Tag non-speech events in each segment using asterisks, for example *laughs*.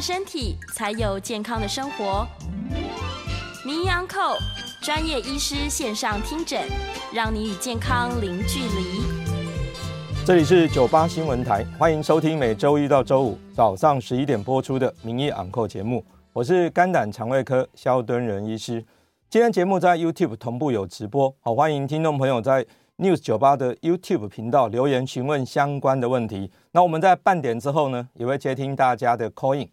身体，才有健康的生活。名医昂扣专业医师线上听诊，让你与健康零距离。这里是九八新闻台，欢迎收听每周一到周五早上十一点播出的《名医昂扣》节目。我是肝胆肠胃科萧敦仁医师。今天节目在 YouTube 同步有直播，好，欢迎听众朋友在 News 九八的 YouTube 频道留言询问相关的问题。那我们在半点之后呢，也会接听大家的 Call in。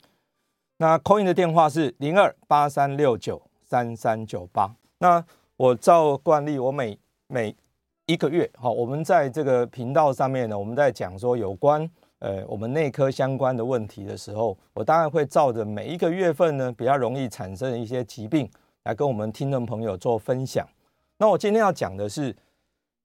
那 Call in 的电话是零二八三六九三三九八。那我照惯例，我每每一个月，好，我们在这个频道上面呢，我们在讲说有关呃我们内科相关的问题的时候，我当然会照着每一个月份呢比较容易产生的一些疾病来跟我们听众朋友做分享。那我今天要讲的是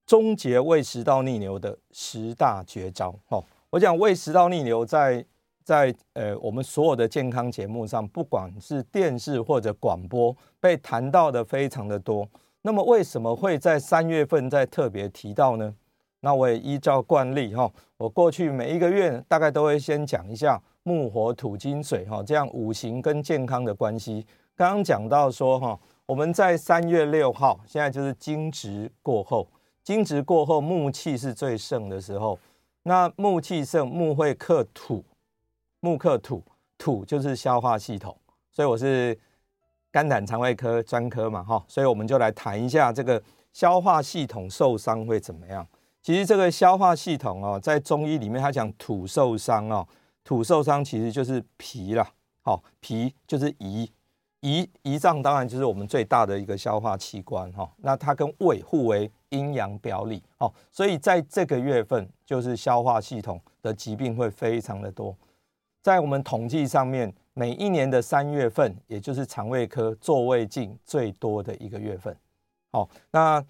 终结胃食道逆流的十大绝招。哦，我讲胃食道逆流在在呃我们所有的健康节目上，不管是电视或者广播，被谈到的非常的多。那么为什么会在三月份再特别提到呢？那我也依照惯例哈，我过去每一个月大概都会先讲一下木火土金水哈，这样五行跟健康的关系。刚刚讲到说哈，我们在三月六号，现在就是惊蛰过后，惊蛰过后木气是最盛的时候。那木气盛，木会克土，木克土，土就是消化系统，所以我是。肝胆肠胃科专科嘛，哈，所以我们就来谈一下这个消化系统受伤会怎么样。其实这个消化系统哦，在中医里面，它讲土受伤哦，土受伤其实就是脾啦，好，脾就是胰，胰胰脏当然就是我们最大的一个消化器官哈。那它跟胃互为阴阳表里，哦，所以在这个月份，就是消化系统的疾病会非常的多。在我们统计上面。每一年的三月份，也就是肠胃科做胃镜最多的一个月份。好，那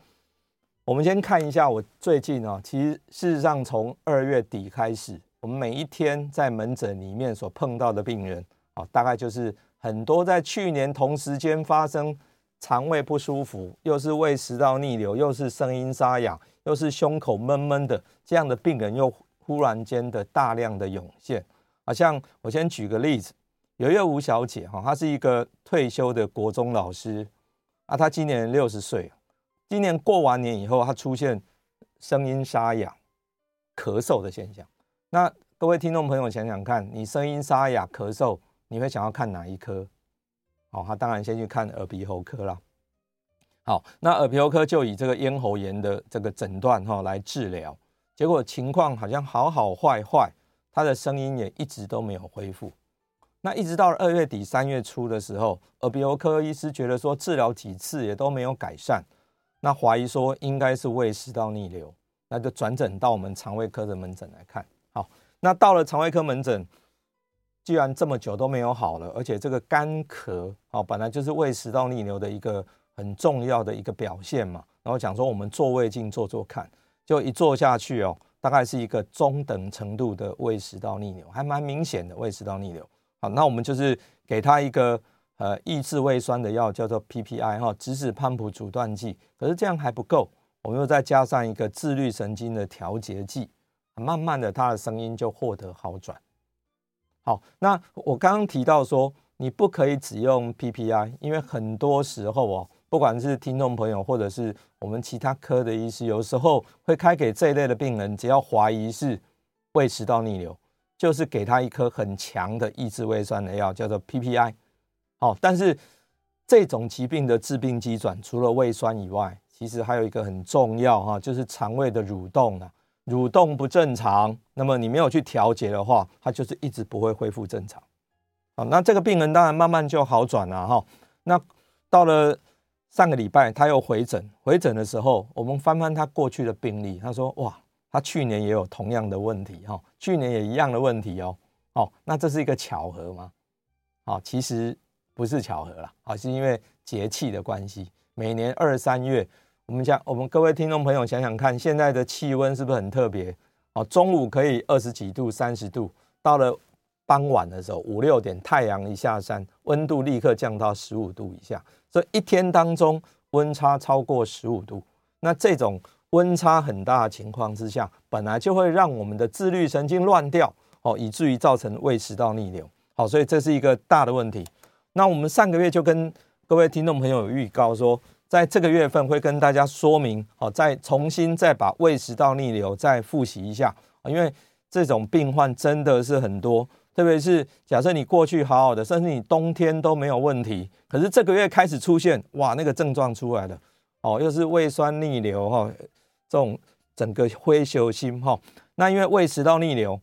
我们先看一下我最近啊，其实事实上从二月底开始，我们每一天在门诊里面所碰到的病人啊，大概就是很多在去年同时间发生肠胃不舒服，又是胃食道逆流，又是声音沙哑，又是胸口闷闷的这样的病人，又忽然间的大量的涌现。好像我先举个例子。有一位吴小姐哈，她是一个退休的国中老师啊，她今年六十岁，今年过完年以后，她出现声音沙哑、咳嗽的现象。那各位听众朋友想想看，你声音沙哑、咳嗽，你会想要看哪一科？好，她当然先去看耳鼻喉科啦。好，那耳鼻喉科就以这个咽喉炎的这个诊断哈来治疗，结果情况好像好好坏坏，他的声音也一直都没有恢复。那一直到二月底三月初的时候，耳鼻喉科医师觉得说治疗几次也都没有改善，那怀疑说应该是胃食道逆流，那就转诊到我们肠胃科的门诊来看。好，那到了肠胃科门诊，既然这么久都没有好了，而且这个干咳，哦，本来就是胃食道逆流的一个很重要的一个表现嘛，然后讲说我们做胃镜做做看，就一做下去哦，大概是一个中等程度的胃食道逆流，还蛮明显的胃食道逆流。好，那我们就是给他一个呃抑制胃酸的药，叫做 PPI 哈，质子泵浦阻断剂。可是这样还不够，我们又再加上一个自律神经的调节剂，慢慢的他的声音就获得好转。好，那我刚刚提到说，你不可以只用 PPI，因为很多时候哦，不管是听众朋友或者是我们其他科的医师，有时候会开给这一类的病人，只要怀疑是胃食道逆流。就是给他一颗很强的抑制胃酸的药，叫做 PPI。好，但是这种疾病的致病机转，除了胃酸以外，其实还有一个很重要哈，就是肠胃的蠕动啊，蠕动不正常，那么你没有去调节的话，它就是一直不会恢复正常。好，那这个病人当然慢慢就好转了哈。那到了上个礼拜他又回诊，回诊的时候，我们翻翻他过去的病历，他说：“哇，他去年也有同样的问题哈，去年也一样的问题哦。哦，那这是一个巧合吗？哦，其实不是巧合啦，啊，是因为节气的关系。每年二三月，我们想，我们各位听众朋友想想看，现在的气温是不是很特别？哦，中午可以二十几度、三十度，到了傍晚的时候，五六点太阳一下山，温度立刻降到十五度以下。”所以一天当中温差超过十五度，那这种温差很大的情况之下，本来就会让我们的自律神经乱掉哦，以至于造成胃食道逆流。好，所以这是一个大的问题。那我们上个月就跟各位听众朋友有预告说，在这个月份会跟大家说明，好，再重新再把胃食道逆流再复习一下，因为这种病患真的是很多。特别是假设你过去好好的，甚至你冬天都没有问题，可是这个月开始出现，哇，那个症状出来了，哦，又是胃酸逆流哈，这种整个灰熊心哈，那因为胃食道逆流，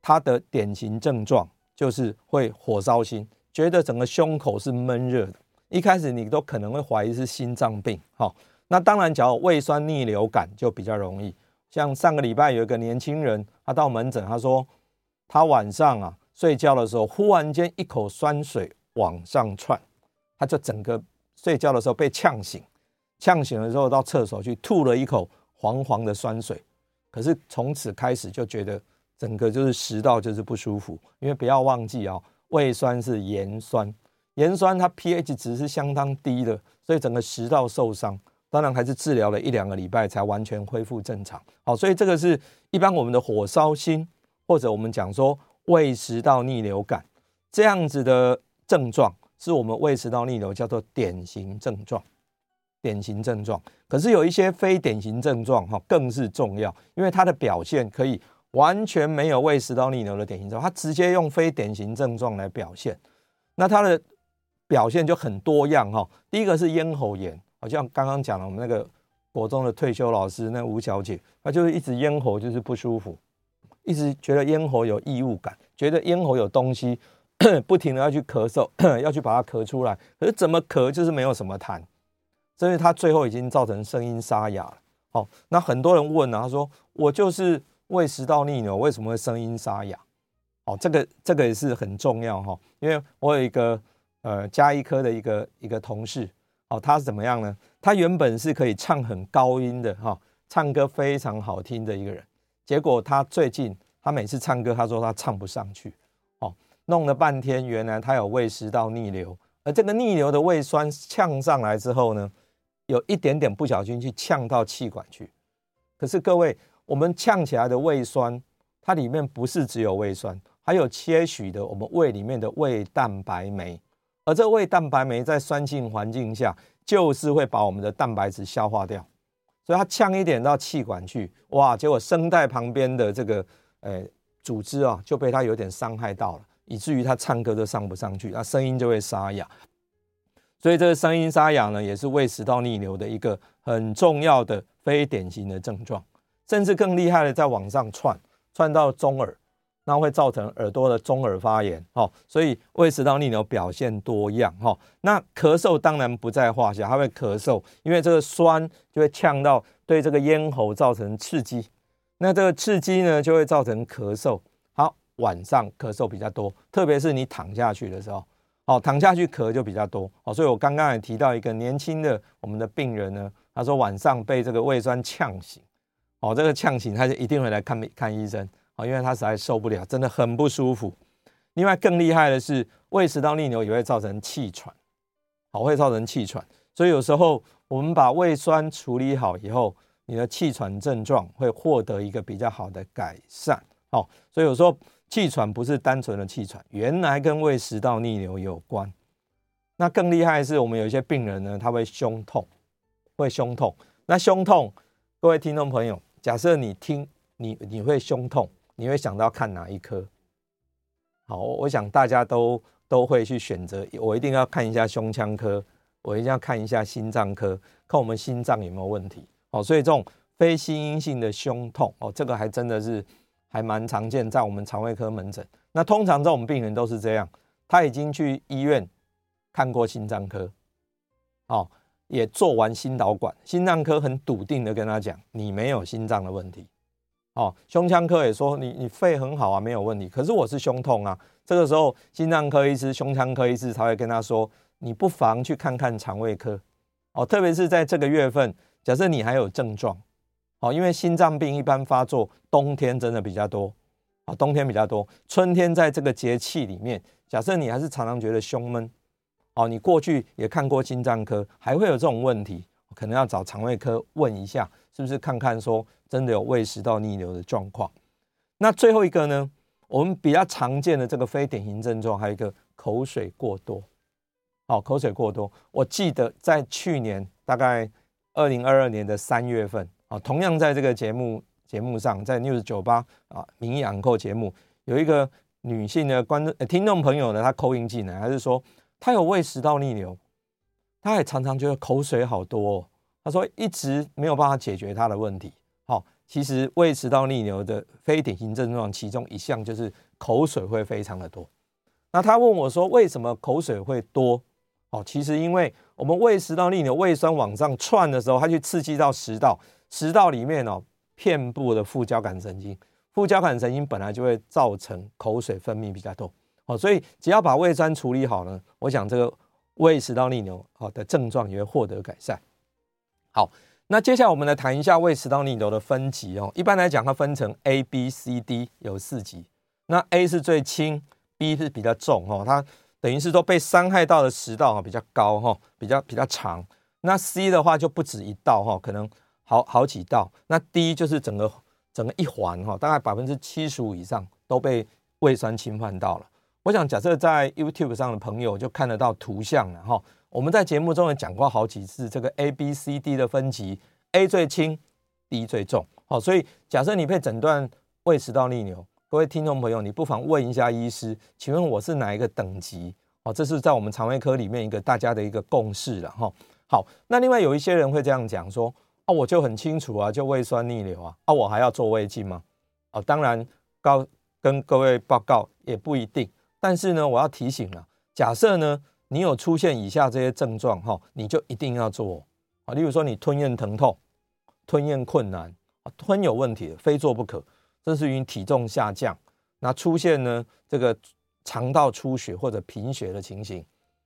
它的典型症状就是会火烧心，觉得整个胸口是闷热的，一开始你都可能会怀疑是心脏病，哈，那当然，假如胃酸逆流感就比较容易，像上个礼拜有一个年轻人，他到门诊，他说他晚上啊。睡觉的时候，忽然间一口酸水往上窜，他就整个睡觉的时候被呛醒，呛醒了之后到厕所去吐了一口黄黄的酸水，可是从此开始就觉得整个就是食道就是不舒服，因为不要忘记啊，胃酸是盐酸，盐酸它 pH 值是相当低的，所以整个食道受伤，当然还是治疗了一两个礼拜才完全恢复正常。好，所以这个是一般我们的火烧心，或者我们讲说。胃食道逆流感这样子的症状，是我们胃食道逆流叫做典型症状，典型症状。可是有一些非典型症状哈，更是重要，因为它的表现可以完全没有胃食道逆流的典型症状，它直接用非典型症状来表现。那它的表现就很多样哈。第一个是咽喉炎，好像刚刚讲了，我们那个国中的退休老师那吴小姐，她就是一直咽喉就是不舒服。一直觉得咽喉有异物感，觉得咽喉有东西，*coughs* 不停的要去咳嗽，*coughs* 要去把它咳出来，可是怎么咳就是没有什么痰，所以他最后已经造成声音沙哑了。好，那很多人问啊，他说我就是胃食道逆流，为什么会声音沙哑？哦，这个这个也是很重要哈，因为我有一个呃加医科的一个一个同事，哦，他是怎么样呢？他原本是可以唱很高音的哈，唱歌非常好听的一个人。结果他最近，他每次唱歌，他说他唱不上去，哦，弄了半天，原来他有胃食道逆流，而这个逆流的胃酸呛上来之后呢，有一点点不小心去呛到气管去。可是各位，我们呛起来的胃酸，它里面不是只有胃酸，还有些许的我们胃里面的胃蛋白酶，而这胃蛋白酶在酸性环境下，就是会把我们的蛋白质消化掉。所以它呛一点到气管去，哇！结果声带旁边的这个诶组织啊，就被它有点伤害到了，以至于他唱歌都上不上去，那声音就会沙哑。所以这个声音沙哑呢，也是胃食道逆流的一个很重要的非典型的症状，甚至更厉害的，在往上窜，窜到中耳。那会造成耳朵的中耳发炎，哈，所以胃食道逆流表现多样，哈。那咳嗽当然不在话下，它会咳嗽，因为这个酸就会呛到对这个咽喉造成刺激，那这个刺激呢就会造成咳嗽。好，晚上咳嗽比较多，特别是你躺下去的时候，哦，躺下去咳就比较多，哦，所以我刚刚也提到一个年轻的我们的病人呢，他说晚上被这个胃酸呛醒，哦，这个呛醒他就一定会来看看医生。因为他实在受不了，真的很不舒服。另外更厉害的是，胃食道逆流也会造成气喘，好，会造成气喘。所以有时候我们把胃酸处理好以后，你的气喘症状会获得一个比较好的改善。好，所以有时候气喘不是单纯的气喘，原来跟胃食道逆流有关。那更厉害的是，我们有一些病人呢，他会胸痛，会胸痛。那胸痛，各位听众朋友，假设你听你你会胸痛。你会想到看哪一科？好，我想大家都都会去选择。我一定要看一下胸腔科，我一定要看一下心脏科，看我们心脏有没有问题。哦，所以这种非心因性的胸痛，哦，这个还真的是还蛮常见在我们肠胃科门诊。那通常这种病人都是这样，他已经去医院看过心脏科，哦，也做完心导管，心脏科很笃定的跟他讲，你没有心脏的问题。哦，胸腔科也说你你肺很好啊，没有问题。可是我是胸痛啊，这个时候心脏科医师、胸腔科医师才会跟他说，你不妨去看看肠胃科。哦，特别是在这个月份，假设你还有症状，哦，因为心脏病一般发作冬天真的比较多，啊，冬天比较多，春天在这个节气里面，假设你还是常常觉得胸闷，哦，你过去也看过心脏科，还会有这种问题，可能要找肠胃科问一下，是不是看看说。真的有胃食道逆流的状况。那最后一个呢？我们比较常见的这个非典型症状，还有一个口水过多。好，口水过多。我记得在去年大概二零二二年的三月份啊，同样在这个节目节目上，在 News 九八啊，名医昂 n 节目有一个女性的观众、听众朋友呢，她口音进来，还是说她有胃食道逆流，他也常常觉得口水好多哦。她说一直没有办法解决他的问题。好，其实胃食道逆流的非典型症状，其中一项就是口水会非常的多。那他问我说，为什么口水会多？哦，其实因为我们胃食道逆流，胃酸往上窜的时候，它去刺激到食道，食道里面哦，遍布的副交感神经，副交感神经本来就会造成口水分泌比较多。哦，所以只要把胃酸处理好呢，我想这个胃食道逆流好的症状也会获得改善。好。那接下来我们来谈一下胃食道逆流的分级哦。一般来讲，它分成 A、B、C、D 有四级。那 A 是最轻，B 是比较重哦。它等于是说被伤害到的食道比较高哈，比较比较长。那 C 的话就不止一道哈，可能好好几道。那 D 就是整个整个一环哈，大概百分之七十五以上都被胃酸侵犯到了。我想假设在 YouTube 上的朋友就看得到图像了哈。我们在节目中也讲过好几次这个 A、B、C、D 的分级，A 最轻，D 最重。好，所以假设你被诊断胃食道逆流，各位听众朋友，你不妨问一下医师，请问我是哪一个等级？哦，这是在我们肠胃科里面一个大家的一个共识了哈。好，那另外有一些人会这样讲说，啊，我就很清楚啊，就胃酸逆流啊，啊，我还要做胃镜吗？哦，当然，告跟各位报告也不一定，但是呢，我要提醒了，假设呢。你有出现以下这些症状哈，你就一定要做啊。例如说，你吞咽疼痛、吞咽困难啊，吞有问题，非做不可。这是因为体重下降，那出现呢这个肠道出血或者贫血的情形，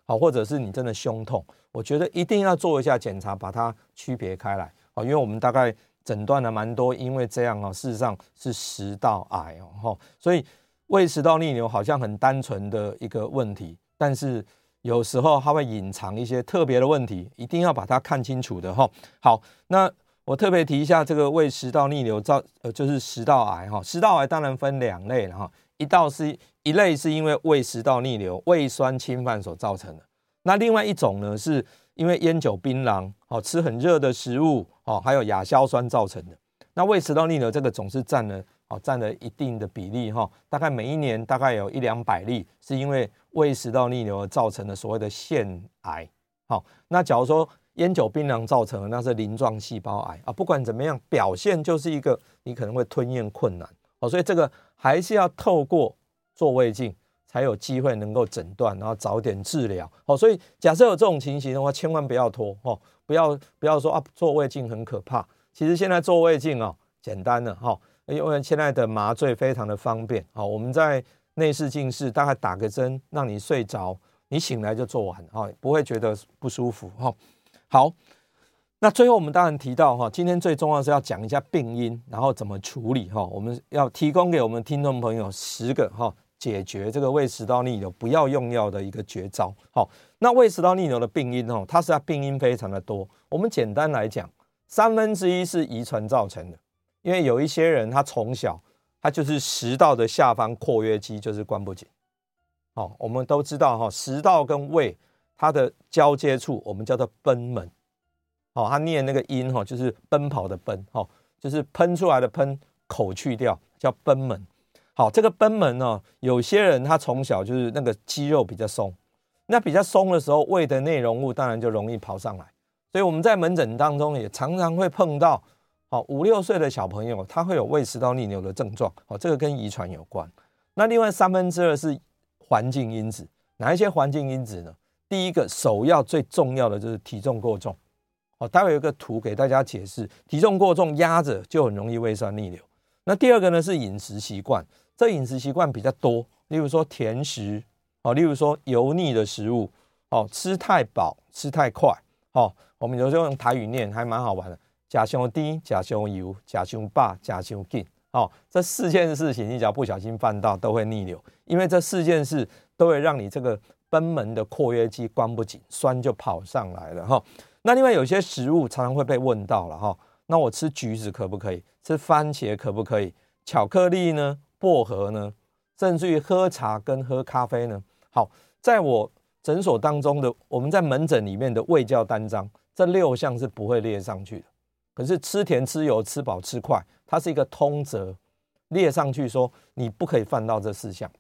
好，或者是你真的胸痛，我觉得一定要做一下检查，把它区别开来啊。因为我们大概诊断了蛮多，因为这样啊，事实上是食道癌哦，所以胃食道逆流好像很单纯的一个问题，但是。有时候它会隐藏一些特别的问题，一定要把它看清楚的哈。好，那我特别提一下这个胃食道逆流造呃，就是食道癌哈。食道癌当然分两类了哈，一道是一类是因为胃食道逆流胃酸侵犯所造成的，那另外一种呢是因为烟酒槟榔哦，吃很热的食物哦，还有亚硝酸造成的。那胃食道逆流这个总是占了。哦，占了一定的比例哈，大概每一年大概有一两百例，是因为胃食道逆流而造成的所谓的腺癌。好，那假如说烟酒槟榔造成的，那是鳞状细胞癌啊。不管怎么样，表现就是一个你可能会吞咽困难。哦，所以这个还是要透过做胃镜才有机会能够诊断，然后早点治疗。哦，所以假设有这种情形的话，千万不要拖哦，不要不要说啊，做胃镜很可怕。其实现在做胃镜哦，简单的哈。因为现在的麻醉非常的方便，好，我们在内视镜室大概打个针，让你睡着，你醒来就做完，哈，不会觉得不舒服，哈。好，那最后我们当然提到，哈，今天最重要是要讲一下病因，然后怎么处理，哈，我们要提供给我们听众朋友十个，哈，解决这个胃食道逆流不要用药的一个绝招，好，那胃食道逆流的病因，哦，它是它病因非常的多，我们简单来讲，三分之一是遗传造成的。因为有一些人，他从小他就是食道的下方括约肌就是关不紧。哦，我们都知道哈，食道跟胃它的交接处，我们叫做贲门。哦，他念那个音哈，就是奔跑的奔，哈，就是喷出来的喷，口去掉叫贲门。好，这个贲门呢，有些人他从小就是那个肌肉比较松，那比较松的时候，胃的内容物当然就容易跑上来。所以我们在门诊当中也常常会碰到。好，五六岁的小朋友他会有胃食道逆流的症状，好，这个跟遗传有关。那另外三分之二是环境因子，哪一些环境因子呢？第一个首要最重要的就是体重过重，哦，待会有一个图给大家解释，体重过重压着就很容易胃酸逆流。那第二个呢是饮食习惯，这饮食习惯比较多，例如说甜食，哦，例如说油腻的食物，哦，吃太饱，吃太快，哦，我们有时候用台语念还蛮好玩的，吃太甜，吃太油，吃太饱，吃太紧，哦，这四件事情你只要不小心犯到都会逆流，因为这四件事都会让你这个贲门的括约肌关不紧，酸就跑上来了哈。那另外有些食物常常会被问到了哈，那我吃橘子可不可以？吃番茄可不可以？巧克力呢？薄荷呢？甚至于喝茶跟喝咖啡呢？好，在我诊所当中的我们在门诊里面的胃教单张，这六项是不会列上去的。可是吃甜、吃油、吃饱、吃快，它是一个通则，列上去说你不可以犯到这四项。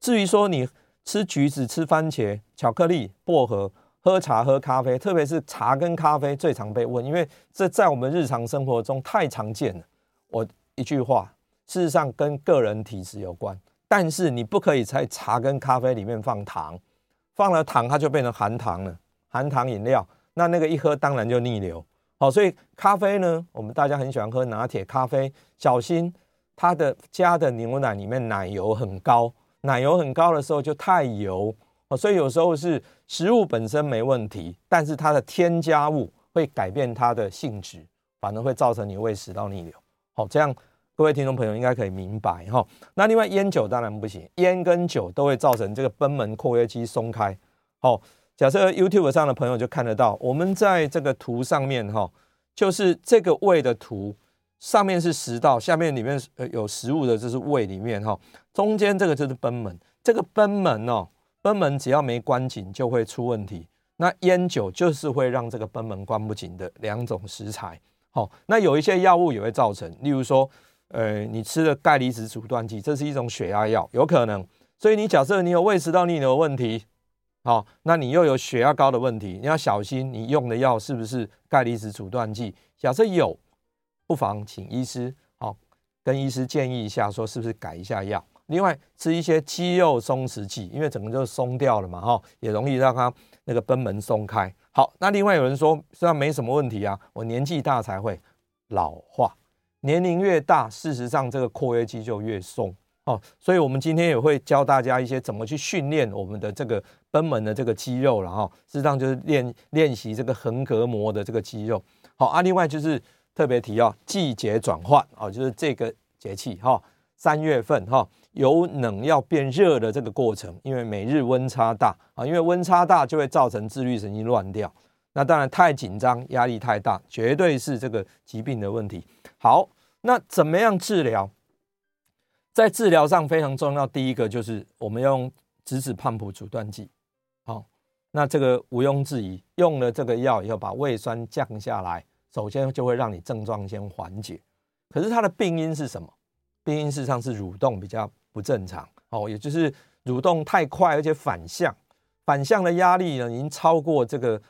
至于说你吃橘子、吃番茄、巧克力、薄荷、喝茶、喝咖啡，特别是茶跟咖啡最常被问，因为这在我们日常生活中太常见了。我一句话，事实上跟个人体质有关，但是你不可以在茶跟咖啡里面放糖，放了糖它就变成含糖了，含糖饮料，那那个一喝当然就逆流。好，所以咖啡呢，我们大家很喜欢喝拿铁咖啡，小心它的加的牛奶里面奶油很高，奶油很高的时候就太油。哦，所以有时候是食物本身没问题，但是它的添加物会改变它的性质，反而会造成你胃食道逆流。好，这样各位听众朋友应该可以明白哈。那另外烟酒当然不行，烟跟酒都会造成这个贲门括约肌松开。好。假设 YouTube 上的朋友就看得到，我们在这个图上面哈，就是这个胃的图，上面是食道，下面里面呃有食物的，这是胃里面哈，中间这个就是贲门，这个贲门哦，贲门只要没关紧就会出问题。那烟酒就是会让这个贲门关不紧的两种食材。好，那有一些药物也会造成，例如说，呃，你吃的钙离子阻断剂，这是一种血压药，有可能。所以你假设你有胃食道逆流的问题。好，那你又有血压高的问题，你要小心你用的药是不是钙离子阻断剂？假设有，不妨请医师好跟医师建议一下，说是不是改一下药。另外吃一些肌肉松弛剂，因为整个就松掉了嘛，哈，也容易让它那个贲门松开。好，那另外有人说虽然没什么问题啊，我年纪大才会老化，年龄越大，事实上这个括约肌就越松。哦，所以我们今天也会教大家一些怎么去训练我们的这个贲门的这个肌肉了哈。事实上就是练练习这个横膈膜的这个肌肉。好啊，另外就是特别提到季节转换哦，就是这个节气哈，三月份哈，由冷要变热的这个过程，因为每日温差大啊，因为温差大就会造成自律神经乱掉。那当然太紧张，压力太大，绝对是这个疾病的问题。好，那怎么样治疗？在治疗上非常重要，第一个就是我们用质子胖普阻断剂，好，那这个毋庸置疑，用了这个药以后，把胃酸降下来，首先就会让你症状先缓解。可是它的病因是什么？病因事实上是蠕动比较不正常，哦，也就是蠕动太快，而且反向，反向的压力呢，已经超过这个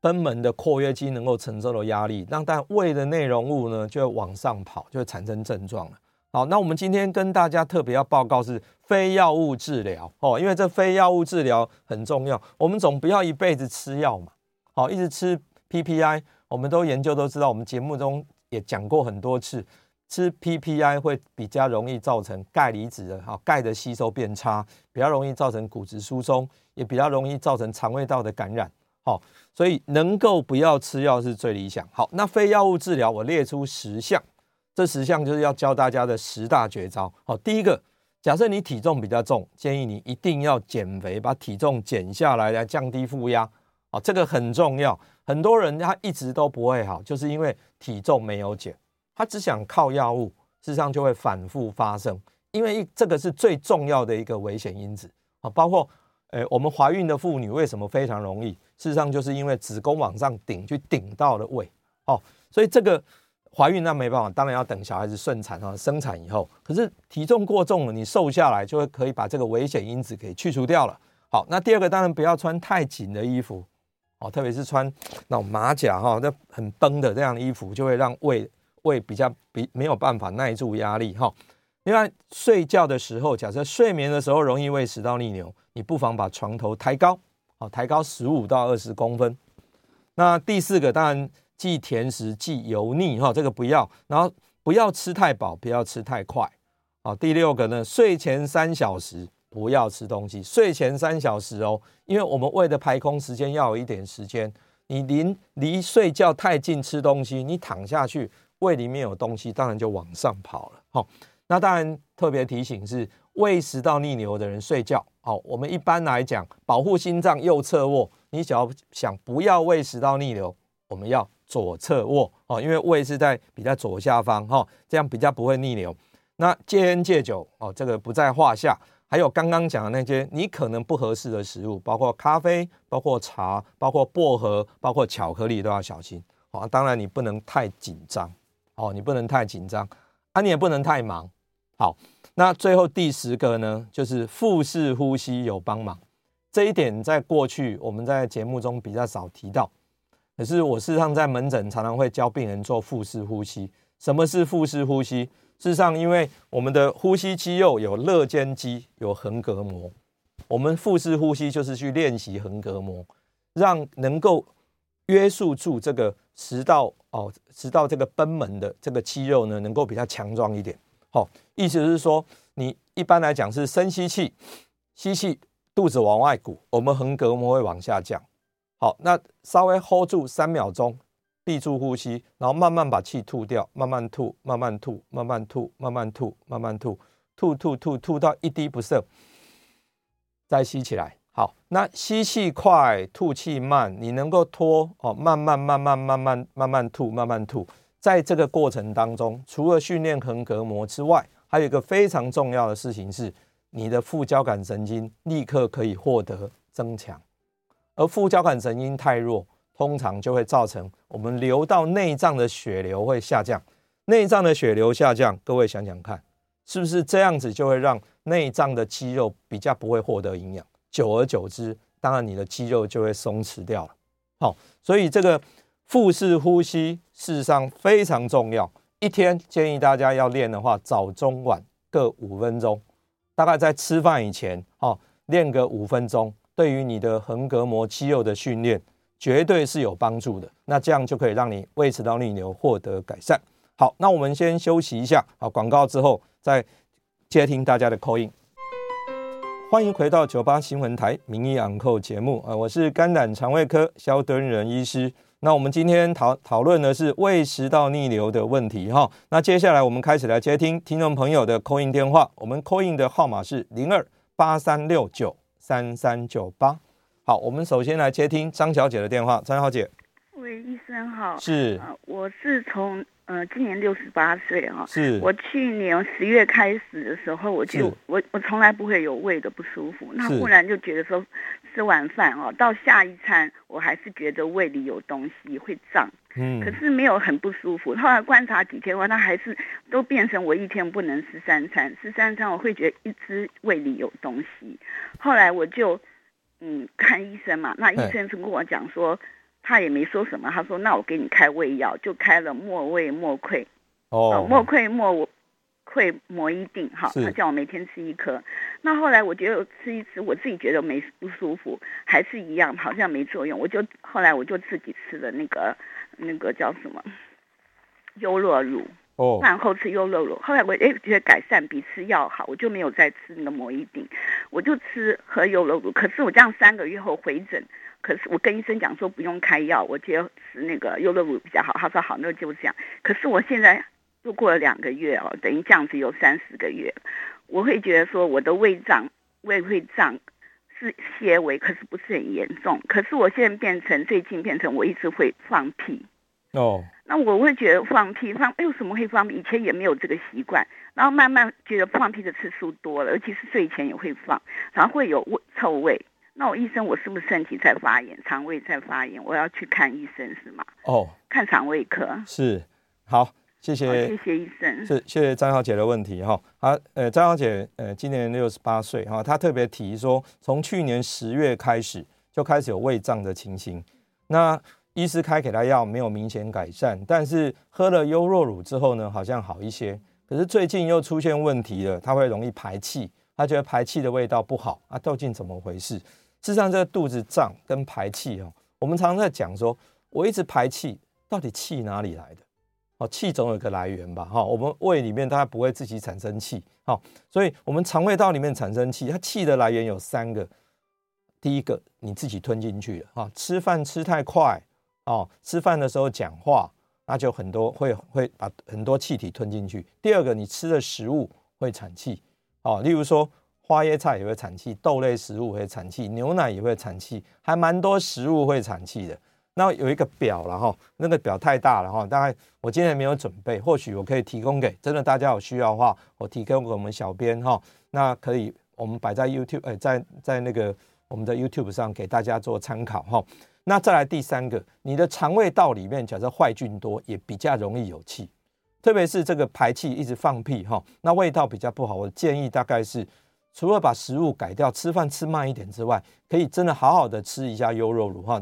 贲门的括约肌能够承受的压力，让但胃的内容物呢就往上跑，就会产生症状了。好，那我们今天跟大家特别要报告是非药物治疗哦，因为这非药物治疗很重要，我们总不要一辈子吃药嘛。好，一直吃 PPI，我们都研究都知道，我们节目中也讲过很多次，吃 PPI 会比较容易造成钙离子的哈钙的吸收变差，比较容易造成骨质疏松，也比较容易造成肠胃道的感染。好，所以能够不要吃药是最理想。好，那非药物治疗我列出十项。这十项就是要教大家的十大绝招。好，第一个，假设你体重比较重，建议你一定要减肥，把体重减下来，来降低负压。啊，这个很重要。很多人他一直都不会好，就是因为体重没有减，他只想靠药物，事实上就会反复发生。因为这个是最重要的一个危险因子。啊，包括，诶，我们怀孕的妇女为什么非常容易？事实上就是因为子宫往上顶，去顶到了胃。哦，所以这个。怀孕那没办法，当然要等小孩子顺产哈，生产以后。可是体重过重了，你瘦下来就会可以把这个危险因子给去除掉了。好，那第二个当然不要穿太紧的衣服，哦，特别是穿那种马甲哈，那很绷的这样的衣服，就会让胃胃比较比没有办法耐住压力哈。另外睡觉的时候，假设睡眠的时候容易胃食道逆流，你不妨把床头抬高，哦，抬高十五到二十公分。那第四个当然。忌甜食，忌油腻哈，这个不要。然后不要吃太饱，不要吃太快。好，第六个呢，睡前三小时不要吃东西。睡前三小时哦，因为我们胃的排空时间要有一点时间。你离离睡觉太近吃东西，你躺下去胃里面有东西，当然就往上跑了。好，那当然特别提醒是胃食道逆流的人睡觉。好，我们一般来讲保护心脏右侧卧，你只要想不要胃食道逆流，我们要左侧卧哦，因为胃是在比较左下方哈，这样比较不会逆流。那戒烟戒酒哦，这个不在话下。还有刚刚讲的那些你可能不合适的食物，包括咖啡、包括茶、包括薄荷、包括巧克力，都要小心。好，当然你不能太紧张哦，你不能太紧张啊，你也不能太忙。好，那最后第十个呢，就是腹式呼吸有帮忙。这一点在过去我们在节目中比较少提到，可是我事实上在门诊常常会教病人做腹式呼吸。什么是腹式呼吸？事实上，因为我们的呼吸肌肉有肋间肌，有横膈膜，我们腹式呼吸就是去练习横膈膜，让能够约束住这个食道哦，食道这个贲门的这个肌肉呢，能够比较强壮一点。好、哦，意思是说，你一般来讲是深吸气，吸气，肚子往外鼓，我们横膈膜会往下降。好，那稍微 hold 住三秒钟。闭住呼吸，然后慢慢把气吐掉，慢慢吐，慢慢吐，慢慢吐，慢慢吐，慢慢吐，吐吐吐吐到一滴不剩，再吸起来。好，那吸气快，吐气慢，你能够拖哦，慢慢慢慢慢慢慢慢吐，慢慢吐。在这个过程当中，除了训练横膈膜之外，还有一个非常重要的事情是，你的副交感神经立刻可以获得增强，而副交感神经太弱。通常就会造成我们流到内脏的血流会下降，内脏的血流下降，各位想想看，是不是这样子就会让内脏的肌肉比较不会获得营养？久而久之，当然你的肌肉就会松弛掉了。好，所以这个腹式呼吸事实上非常重要，一天建议大家要练的话，早中晚各五分钟，大概在吃饭以前，哦，练个五分钟，对于你的横膈膜肌肉的训练。绝对是有帮助的，那这样就可以让你胃食道逆流获得改善。好，那我们先休息一下，好，广告之后再接听大家的 call in。欢迎回到九八新闻台名医昂扣节目啊，我是肝胆肠胃科萧敦仁医师。那我们今天讨讨论的是胃食道逆流的问题哈。那接下来我们开始来接听听众朋友的 call in 电话，我们 call in 的号码是零二八三六九三三九八。好，我们首先来接听张小姐的电话。张小姐，喂，医生好，是，呃、我是从呃今年六十八岁哈，是。我去年十月开始的时候，我就我我从来不会有胃的不舒服，那忽然就觉得说吃完饭哦，到下一餐我还是觉得胃里有东西会胀，嗯，可是没有很不舒服。后来观察几天后，它还是都变成我一天不能吃三餐，吃三餐我会觉得一直胃里有东西，后来我就。嗯，看医生嘛，那医生是跟我讲说，他也没说什么，他说那我给你开胃药，就开了莫胃莫溃，哦，莫溃莫溃摩一定，哈，他叫我每天吃一颗。那后来我觉得吃一吃，我自己觉得没不舒服，还是一样，好像没作用，我就后来我就自己吃了那个那个叫什么优酪乳。哦，饭后吃优酪乳，后来我哎觉得改善比吃药好，我就没有再吃那个摩一定，我就吃喝优酪乳。可是我这样三个月后回诊，可是我跟医生讲说不用开药，我觉得吃那个优酪乳比较好。他说好，那就这样。可是我现在又过了两个月哦，等于这样子有三四个月，我会觉得说我的胃胀，胃会胀是些微，可是不是很严重。可是我现在变成最近变成我一直会放屁。哦。那我会觉得放屁放，哎，为什么会放屁？以前也没有这个习惯，然后慢慢觉得放屁的次数多了，尤其是睡前也会放，然后会有味臭味。那我医生，我是不是身体在发炎，肠胃在发炎？我要去看医生是吗？哦，看肠胃科。是，好，谢谢，谢谢医生。是，谢谢张小姐的问题哈。啊，呃，张小姐，呃，今年六十八岁哈，她特别提说，从去年十月开始就开始有胃胀的情形，那。医师开给她药没有明显改善，但是喝了优若乳之后呢，好像好一些。可是最近又出现问题了，她会容易排气，她觉得排气的味道不好啊，究竟怎么回事？事实上，这个肚子胀跟排气哦，我们常常在讲说，我一直排气，到底气哪里来的？哦，气总有一个来源吧？哈，我们胃里面它不会自己产生气，好，所以我们肠胃道里面产生气，它气的来源有三个。第一个，你自己吞进去了，哈，吃饭吃太快，哦，吃饭的时候讲话，那就很多会会把很多气体吞进去。第二个，你吃的食物会产气，哦，例如说花椰菜也会产气，豆类食物会产气，牛奶也会产气，还蛮多食物会产气的。那有一个表了哈，那个表太大了哈，大概我今天没有准备，或许我可以提供给真的大家有需要的话，我提供给我们小编哈，那可以我们摆在 YouTube，哎，在在那个我们的 YouTube 上给大家做参考哈。那再来第三个，你的肠胃道里面假设坏菌多，也比较容易有气，特别是这个排气一直放屁哈，那味道比较不好。我建议大概是除了把食物改掉，吃饭吃慢一点之外，可以真的好好的吃一下优酪乳哈。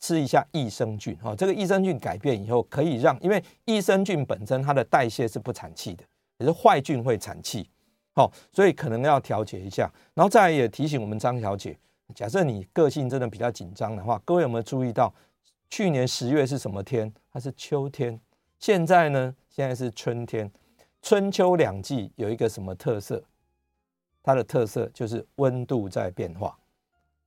吃一下益生菌，哈，这个益生菌改变以后可以让，因为益生菌本身它的代谢是不产气的，也是坏菌会产气，好，所以可能要调节一下。然后再来也提醒我们张小姐，假设你个性真的比较紧张的话，各位有没有注意到去年十月是什么天？它是秋天，现在呢？现在是春天，春秋两季有一个什么特色？它的特色就是温度在变化。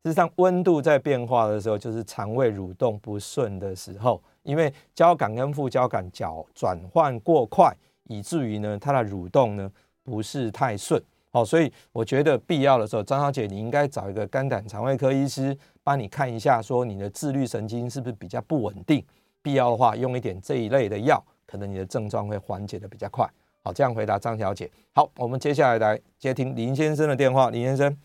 事实上，温度在变化的时候，就是肠胃蠕动不顺的时候，因为交感跟副交感角转换过快，以至于呢，它的蠕动呢不是太顺。好，所以我觉得必要的时候，张小姐你应该找一个肝胆肠胃科医师帮你看一下，说你的自律神经是不是比较不稳定，必要的话用一点这一类的药，可能你的症状会缓解得比较快。好，这样回答张小姐。好，我们接下来来接听林先生的电话，林先生。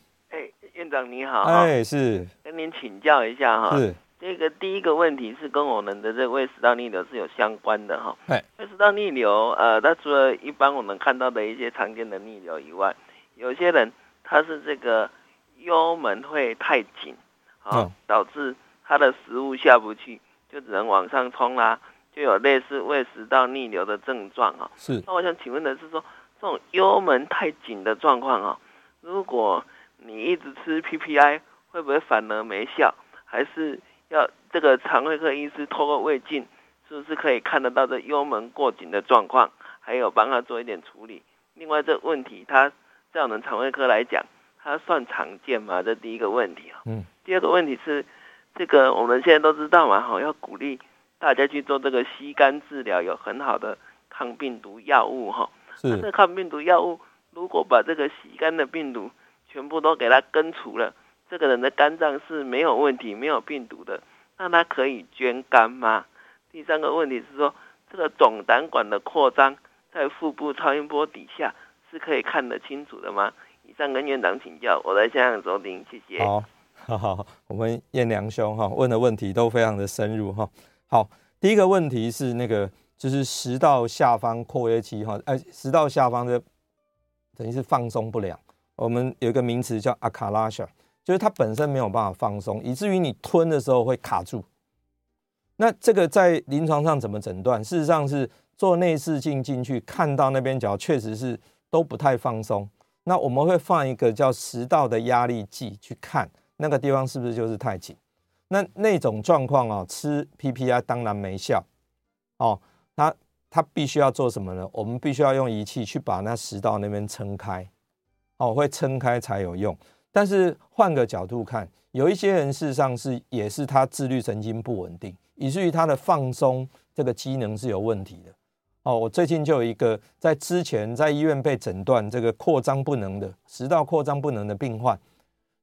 院长你好，哎是，跟您请教一下哈，是。这个第一个问题是跟我们的这个胃食道逆流是有相关的哈，哎。胃食道逆流呃，它除了一般我们看到的一些常见的逆流以外，有些人他是这个幽门会太紧，啊，导致他的食物下不去，就只能往上冲啦，就有类似胃食道逆流的症状啊，是，那我想请问的是说，这种幽门太紧的状况啊，如果你一直吃 PPI 会不会反而没效？还是要这个肠胃科医师透过胃镜，是不是可以看得到这幽门过紧的状况？还有帮他做一点处理。另外，这问题他在我们肠胃科来讲，它算常见吗？这第一个问题啊。嗯。第二个问题是，这个我们现在都知道嘛，哈，要鼓励大家去做这个吸肝治疗，有很好的抗病毒药物，哈。是。那这抗病毒药物如果把这个吸干的病毒全部都给他根除了，这个人的肝脏是没有问题、没有病毒的，那他可以捐肝吗？第三个问题是说，这个总胆管的扩张在腹部超音波底下是可以看得清楚的吗？以上跟院长请教，我在现场收听，谢谢。好，好，好，我们燕良兄哈问的问题都非常的深入哈。好，第一个问题是那个就是食道下方括约肌哈，哎，食道下方的等于是放松不良。我们有一个名词叫阿卡拉夏，就是它本身没有办法放松，以至于你吞的时候会卡住。那这个在临床上怎么诊断？事实上是做内视镜进去，看到那边角确实是都不太放松。那我们会放一个叫食道的压力计去看那个地方是不是就是太紧。那那种状况啊，吃 PPI 当然没效哦。它它必须要做什么呢？我们必须要用仪器去把那食道那边撑开。哦，会撑开才有用。但是换个角度看，有一些人事实上是也是他自律神经不稳定，以至于他的放松这个机能是有问题的。哦，我最近就有一个在之前在医院被诊断这个扩张不能的食道扩张不能的病患，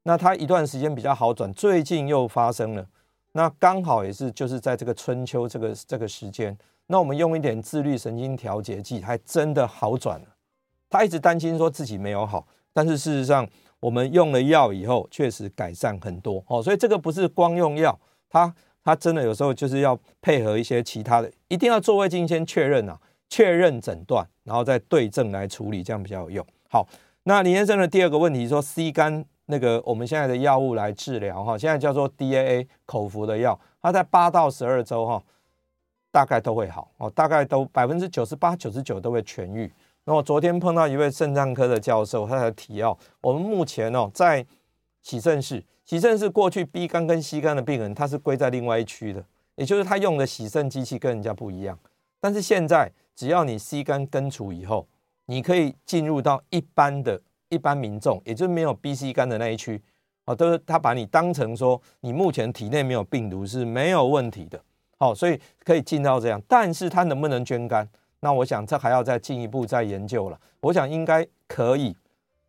那他一段时间比较好转，最近又发生了。那刚好也是就是在这个春秋这个这个时间，那我们用一点自律神经调节剂，还真的好转了。他一直担心说自己没有好。但是事实上，我们用了药以后，确实改善很多哦。所以这个不是光用药，它它真的有时候就是要配合一些其他的，一定要做胃镜先确认啊，确认诊断，然后再对症来处理，这样比较有用。好，那林先生的第二个问题说，，C 肝那个我们现在的药物来治疗哈，现在叫做 DAA 口服的药，它在八到十二周哈，大概都会好哦，大概都百分之九十八、九十九都会痊愈。那我昨天碰到一位肾脏科的教授，他才提哦，我们目前哦在洗肾室，洗肾室过去 B 肝跟 C 肝的病人，他是归在另外一区的，也就是他用的洗肾机器跟人家不一样。但是现在只要你 C 肝根除以后，你可以进入到一般的一般民众，也就是没有 B、C 肝的那一区，哦，都是他把你当成说你目前体内没有病毒是没有问题的，好，所以可以进到这样。但是他能不能捐肝？那我想这还要再进一步再研究了。我想应该可以，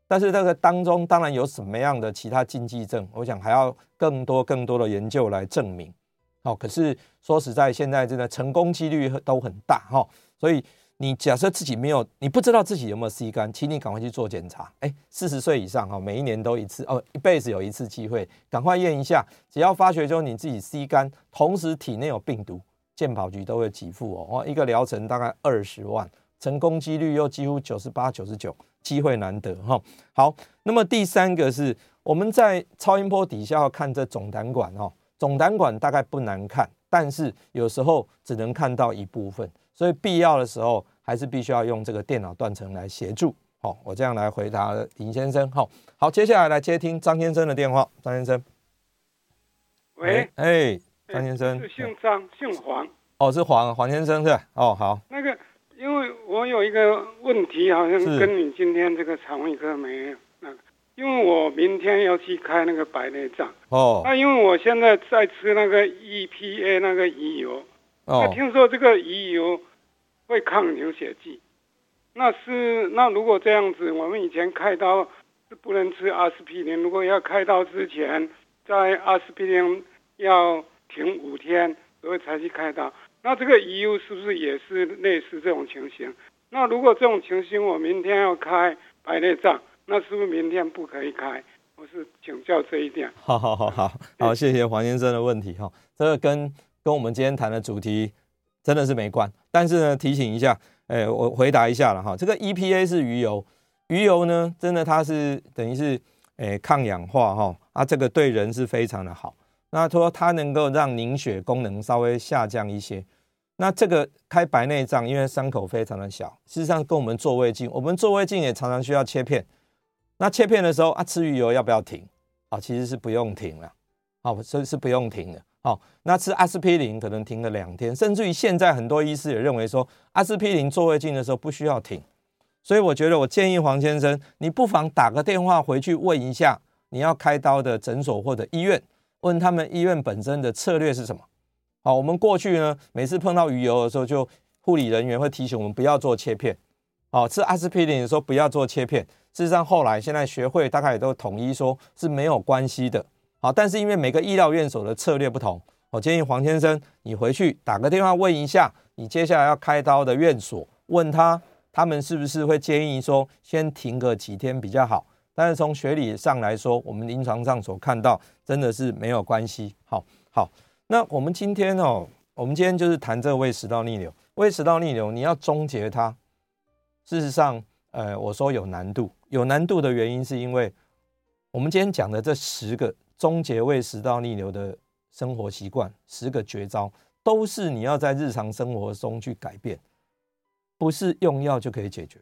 但是这个当中当然有什么样的其他禁忌症，我想还要更多更多的研究来证明。好，可是说实在，现在真的成功几率都很大哈，所以。你假设自己没有，你不知道自己有没有 C 肝，请你赶快去做检查。哎，四十岁以上哈，每一年都一次哦，一辈子有一次机会，赶快验一下。只要发觉说你自己 C 肝，同时体内有病毒，健保局都会给付哦。一个疗程大概二十万，成功几率又几乎九十八、九十九，机会难得哈。好，那么第三个是我们在超音波底下要看这总胆管哈，总胆管大概不难看，但是有时候只能看到一部分。所以必要的时候，还是必须要用这个电脑断层来协助。好，我这样来回答林先生。好，好，接下来来接听张先生的电话。张先生，喂，哎，张先生，是姓张，姓黄。哦，是黄黄先生是吧？哦，好。那个，因为我有一个问题，好像跟你今天这个肠胃科没有那个，因为我明天要去开那个白内障。哦。那因为我现在在吃那个 EPA 那个鱼油。我听说这个鱼油会抗凝血剂，那是那如果这样子，我们以前开刀是不能吃阿司匹林，如果要开刀之前，在阿司匹林要停五天，所以才去开刀。那这个鱼油是不是也是类似这种情形？那如果这种情形，我明天要开白内障，那是不是明天不可以开？我是请教这一点。好好好好好，谢谢黄先生的问题哈，这个跟。跟我们今天谈的主题真的是没关，但是呢，提醒一下，哎，我回答一下了哈。这个 EPA 是鱼油，鱼油呢，真的它是等于是哎抗氧化哈，啊，这个对人是非常的好。那说它能够让凝血功能稍微下降一些。那这个开白内障，因为伤口非常的小，事实上跟我们做胃镜，我们做胃镜也常常需要切片。那切片的时候啊，吃鱼油要不要停？啊，其实是不用停了，啊，所以是不用停的。好，那吃阿司匹林可能停了两天，甚至于现在很多医师也认为说，阿司匹林做胃镜的时候不需要停。所以我觉得，我建议黄先生，你不妨打个电话回去问一下你要开刀的诊所或者医院，问他们医院本身的策略是什么。好，我们过去呢，每次碰到鱼油的时候，就护理人员会提醒我们不要做切片。好，吃阿司匹林的时候不要做切片。事实上，后来现在学会大概也都统一说是没有关系的。好，但是因为每个医疗院所的策略不同，我建议黄先生你回去打个电话问一下，你接下来要开刀的院所，问他他们是不是会建议说先停个几天比较好。但是从学理上来说，我们临床上所看到真的是没有关系。好，好，那我们今天哦，我们今天就是谈这个胃食道逆流。胃食道逆流你要终结它，事实上，呃，我说有难度，有难度的原因是因为我们今天讲的这十个。终结胃食道逆流的生活习惯，十个绝招都是你要在日常生活中去改变，不是用药就可以解决。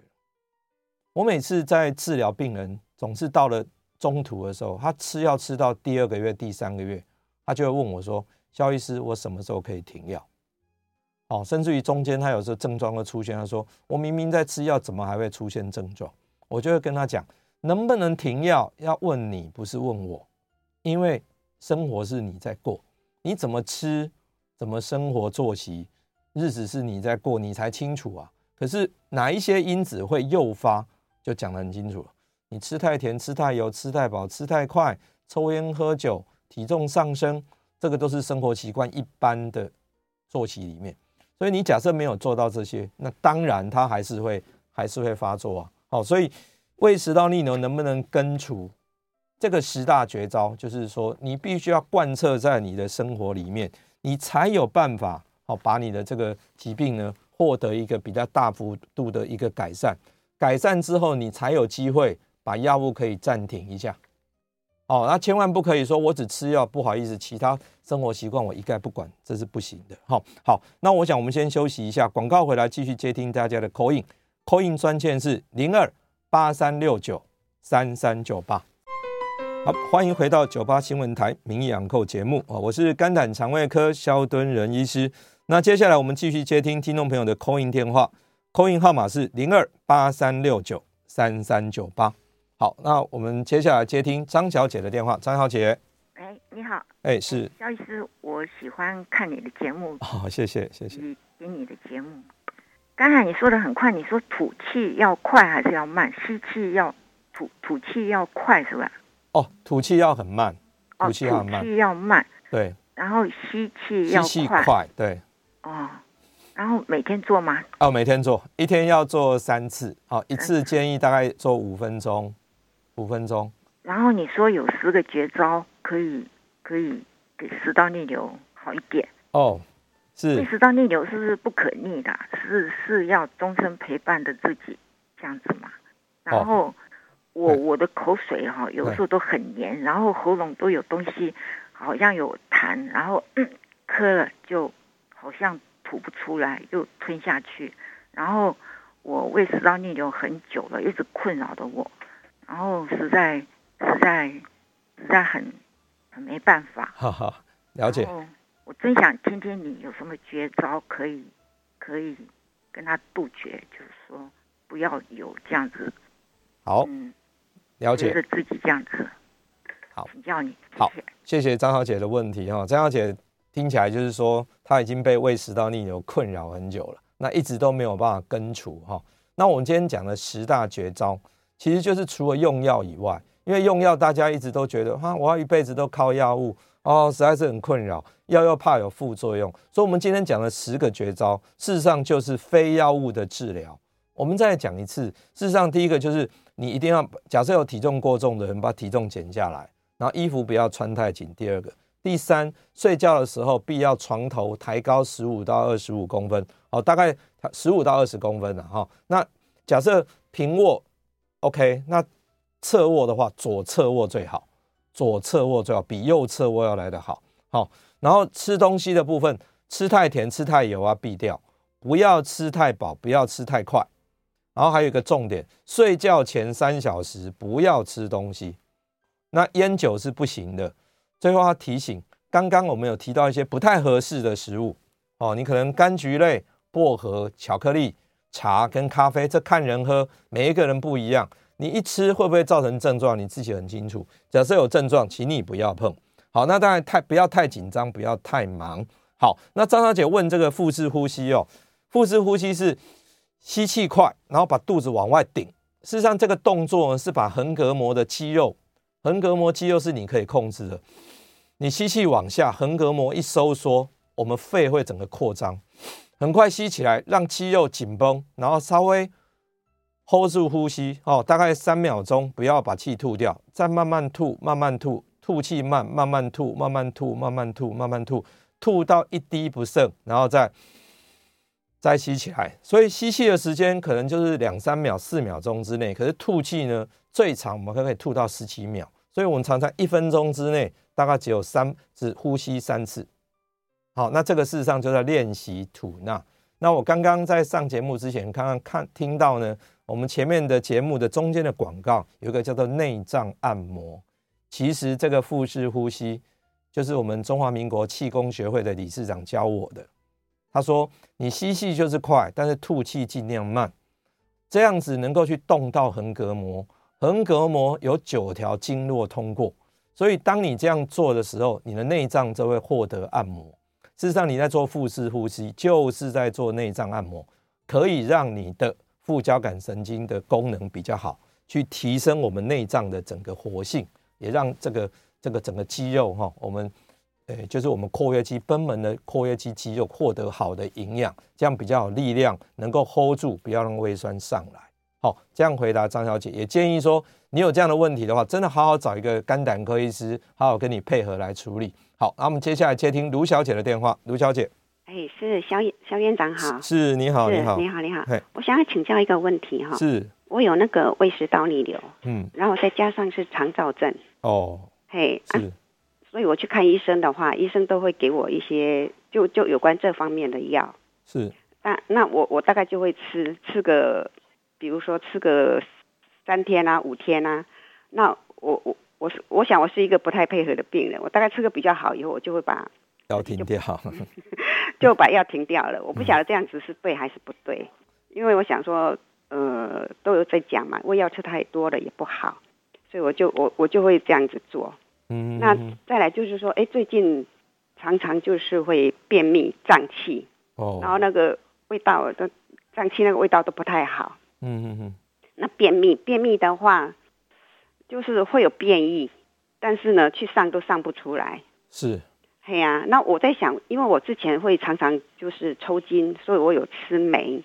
我每次在治疗病人，总是到了中途的时候，他吃药吃到第二个月、第三个月，他就会问我说：“萧医师，我什么时候可以停药？”哦，甚至于中间他有时候症状会出现，他说：“我明明在吃药，怎么还会出现症状？”我就会跟他讲：“能不能停药，要问你，不是问我。”因为生活是你在过，你怎么吃，怎么生活作息，日子是你在过，你才清楚啊。可是哪一些因子会诱发，就讲得很清楚了。你吃太甜、吃太油、吃太饱、吃太快、抽烟喝酒、体重上升，这个都是生活习惯一般的作息里面。所以你假设没有做到这些，那当然它还是会还是会发作啊。好，所以胃食道逆流能不能根除？这个十大绝招，就是说你必须要贯彻在你的生活里面，你才有办法好把你的这个疾病呢获得一个比较大幅度的一个改善。改善之后，你才有机会把药物可以暂停一下。哦，那千万不可以说我只吃药，不好意思，其他生活习惯我一概不管，这是不行的。好，好，那我想我们先休息一下，广告回来继续接听大家的 call in，call in 专线是零二八三六九三三九八。好，欢迎回到九八新闻台名医养购节目啊，我是肝胆肠胃科萧敦仁医师。那接下来我们继续接听听众朋友的 call in 电话，call in 号码是零二八三六九三三九八。好，那我们接下来接听张小姐的电话，张小姐。哎，你好。哎，是。萧医师，我喜欢看你的节目。好，谢谢，谢谢。听你的节目。刚才你说的很快，你说吐气要快还是要慢？吸气要吐吐气要快是吧？哦，吐气要很慢，吐气要慢，吐气要慢，对。然后吸气要吸气快，对。哦，然后每天做吗？哦，每天做，一天要做三次，好，一次建议大概做五分钟，五分钟。然后你说有十个绝招可以可以给食道逆流好一点。哦，是。食道逆流是不是不可逆的？是是要终身陪伴的自己这样子嘛？然后。哦我我的口水哈，有时候都很黏，然后喉咙都有东西，好像有痰，然后嗯，咳了就好像吐不出来，又吞下去，然后我胃食道逆流很久了，一直困扰着我，然后实在实在实在很很没办法。好好了解。我真想听听你有什么绝招可以可以跟他杜绝，就是说不要有这样子。好。嗯。了解，是自己这样子。好，请教你。好，谢谢张小姐的问题哈。张小姐听起来就是说，她已经被胃食道逆流困扰很久了，那一直都没有办法根除哈。那我们今天讲的十大绝招，其实就是除了用药以外，因为用药大家一直都觉得哈，我要一辈子都靠药物哦，实在是很困扰，药又怕有副作用，所以我们今天讲的十个绝招，事实上就是非药物的治疗。我们再讲一次，事实上第一个就是。你一定要假设有体重过重的人，把体重减下来，然后衣服不要穿太紧。第二个，第三，睡觉的时候必要床头抬高十五到二十五公分，哦，大概十五到二十公分了哈。那假设平卧，OK，那侧卧的话，左侧卧最好，左侧卧最好，比右侧卧要来得好。好，然后吃东西的部分，吃太甜、吃太油啊，避掉，不要吃太饱，不要吃太快。然后还有一个重点，睡觉前三小时不要吃东西，那烟酒是不行的。最后要提醒，刚刚我们有提到一些不太合适的食物哦，你可能柑橘类、薄荷、巧克力、茶跟咖啡，这看人喝，每一个人不一样。你一吃会不会造成症状？你自己很清楚。假设有症状，请你不要碰。好，那当然太不要太紧张，不要太忙。好，那张小姐问这个腹式呼吸哦，腹式呼吸是。吸气快，然后把肚子往外顶。事实上，这个动作呢是把横膈膜的肌肉，横膈膜肌肉是你可以控制的。你吸气往下，横膈膜一收缩，我们肺会整个扩张，很快吸起来，让肌肉紧绷，然后稍微 hold 住呼吸哦，大概三秒钟，不要把气吐掉，再慢慢吐，慢慢吐，吐气慢，慢慢吐，慢慢吐，慢慢吐，慢慢吐，吐到一滴不剩，然后再。再吸起来，所以吸气的时间可能就是两三秒、四秒钟之内，可是吐气呢，最长我们可以吐到十几秒，所以我们常常一分钟之内大概只有三，只呼吸三次。好，那这个事实上就在练习吐纳。那我刚刚在上节目之前，刚刚看听到呢，我们前面的节目的中间的广告有一个叫做内脏按摩，其实这个腹式呼吸就是我们中华民国气功学会的理事长教我的。他说：“你吸气就是快，但是吐气尽量慢，这样子能够去动到横膈膜。横膈膜有九条经络通过，所以当你这样做的时候，你的内脏就会获得按摩。事实上，你在做腹式呼吸，就是在做内脏按摩，可以让你的副交感神经的功能比较好，去提升我们内脏的整个活性，也让这个这个整个肌肉哈，我们。”诶，就是我们括约肌、贲门的括约肌肌肉获得好的营养，这样比较有力量，能够 hold 住，不要让胃酸上来。好，这样回答张小姐，也建议说，你有这样的问题的话，真的好好找一个肝胆科医师，好好跟你配合来处理。好，那我们接下来接听卢小姐的电话。卢小姐，哎，是萧萧院长好，是你好，你好，你好，你好。我想要请教一个问题哈，是我有那个胃食道逆流，嗯，然后再加上是肠燥症，哦，嘿，是。啊所以我去看医生的话，医生都会给我一些就就有关这方面的药。是，那那我我大概就会吃吃个，比如说吃个三天啊五天啊。那我我我是我想我是一个不太配合的病人，我大概吃个比较好以后，我就会把 *laughs* 药停掉，*laughs* 就把药停掉了。我不晓得这样子是对还是不对，因为我想说，呃，都有在讲嘛，胃药吃太多了也不好，所以我就我我就会这样子做。嗯，那再来就是说，哎，最近常常就是会便秘、胀气，哦，然后那个味道都胀气那个味道都不太好。嗯嗯嗯。那便秘，便秘的话，就是会有变异，但是呢，去上都上不出来。是。嘿呀、啊，那我在想，因为我之前会常常就是抽筋，所以我有吃酶。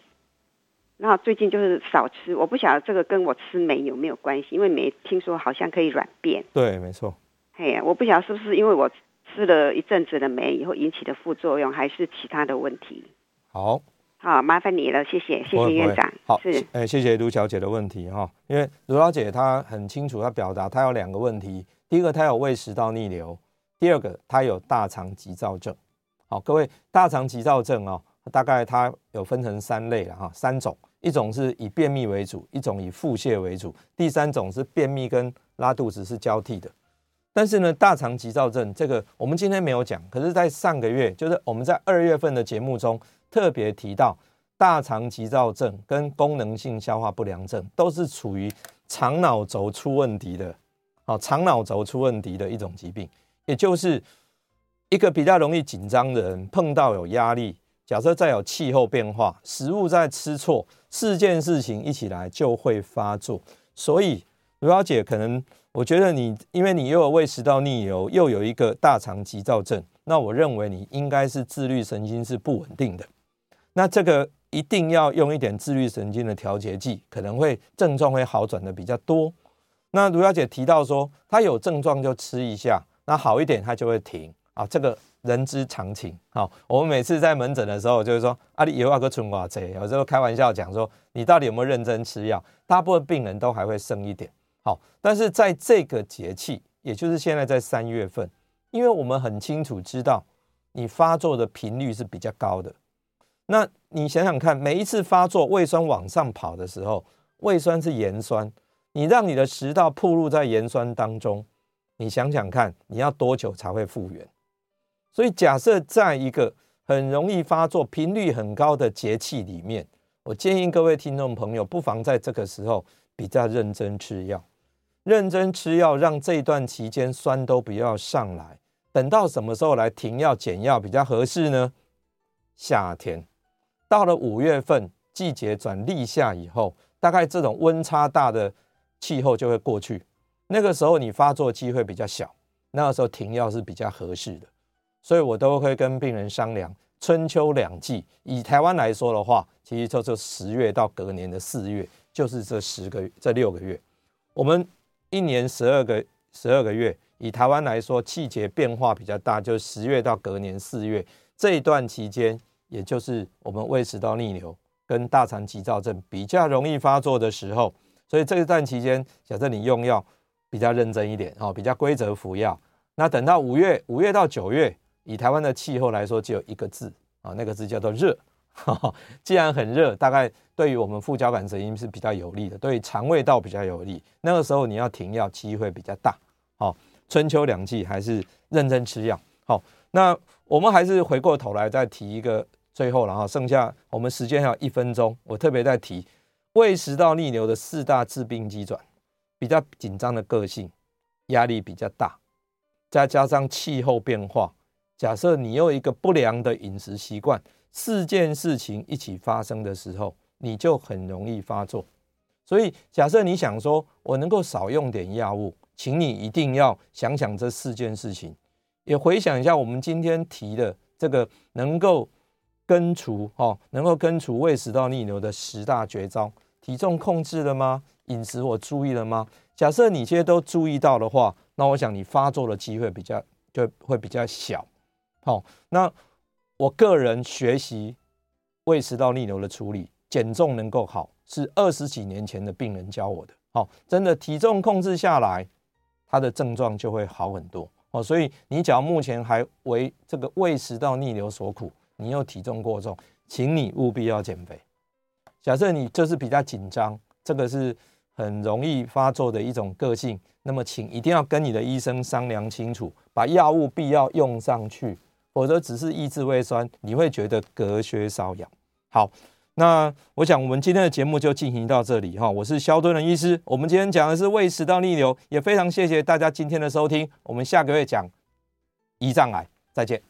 那最近就是少吃，我不晓得这个跟我吃酶有没有关系，因为酶听说好像可以软便。对，没错。嘿呀，我不晓得是不是因为我吃了一阵子的酶以后引起的副作用，还是其他的问题。好。好，麻烦你了，谢谢，谢谢院长。好，是，哎，谢谢卢小姐的问题哈，因为卢小姐她很清楚，她表达她有两个问题，第一个她有胃食道逆流，第二个她有大肠急躁症。好，各位，大肠急躁症哦，大概它有分成三类了哈，三种，一种是以便秘为主，一种以腹泻为主，第三种是便秘跟拉肚子是交替的。但是呢，大肠急躁症这个我们今天没有讲，可是，在上个月，就是我们在二月份的节目中。特别提到大肠急躁症跟功能性消化不良症都是处于肠脑轴出问题的，好，肠脑轴出问题的一种疾病，也就是一个比较容易紧张的人碰到有压力，假设再有气候变化，食物再吃错，四件事情一起来就会发作。所以卢小姐可能我觉得你因为你又有胃食道逆流，又有一个大肠急躁症，那我认为你应该是自律神经是不稳定的。那这个一定要用一点自律神经的调节剂，可能会症状会好转的比较多。那卢小姐提到说，她有症状就吃一下，那好一点她就会停啊，这个人之常情。好，我们每次在门诊的时候就是说，啊，你有那个春瓜这，有时候开玩笑讲说，你到底有没有认真吃药？大部分病人都还会剩一点。好，但是在这个节气，也就是现在在三月份，因为我们很清楚知道，你发作的频率是比较高的。那你想想看，每一次发作胃酸往上跑的时候，胃酸是盐酸，你让你的食道暴露在盐酸当中，你想想看，你要多久才会复原？所以假设在一个很容易发作、频率很高的节气里面，我建议各位听众朋友不妨在这个时候比较认真吃药，认真吃药，让这段期间酸都不要上来。等到什么时候来停药减药比较合适呢？夏天。到了五月份，季节转立夏以后，大概这种温差大的气候就会过去。那个时候你发作机会比较小，那个时候停药是比较合适的。所以我都会跟病人商量，春秋两季，以台湾来说的话，其实就是十月到隔年的四月，就是这十个月、这六个月。我们一年十二个十二个月，以台湾来说，季节变化比较大，就是十月到隔年四月这一段期间。也就是我们胃食道逆流跟大肠急躁症比较容易发作的时候，所以这一段期间，假设你用药比较认真一点，哦，比较规则服药，那等到五月，五月到九月，以台湾的气候来说，只有一个字啊，那个字叫做热。既然很热，大概对于我们副交感神经是比较有利的，对于肠胃道比较有利。那个时候你要停药机会比较大。好，春秋两季还是认真吃药。好，那我们还是回过头来再提一个。最后，了哈剩下我们时间还有一分钟，我特别在提胃食道逆流的四大致病机转：比较紧张的个性，压力比较大，再加上气候变化。假设你有一个不良的饮食习惯，四件事情一起发生的时候，你就很容易发作。所以，假设你想说我能够少用点药物，请你一定要想想这四件事情，也回想一下我们今天提的这个能够。根除哦，能够根除胃食道逆流的十大绝招，体重控制了吗？饮食我注意了吗？假设你这些都注意到的话，那我想你发作的机会比较就会比较小。好，那我个人学习胃食道逆流的处理，减重能够好，是二十几年前的病人教我的。好，真的体重控制下来，他的症状就会好很多。哦，所以你只要目前还为这个胃食道逆流所苦。你又体重过重，请你务必要减肥。假设你就是比较紧张，这个是很容易发作的一种个性，那么请一定要跟你的医生商量清楚，把药物必要用上去，否则只是抑制胃酸，你会觉得隔靴搔痒。好，那我想我们今天的节目就进行到这里哈，我是萧敦仁医师，我们今天讲的是胃食道逆流，也非常谢谢大家今天的收听，我们下个月讲胰脏癌，再见。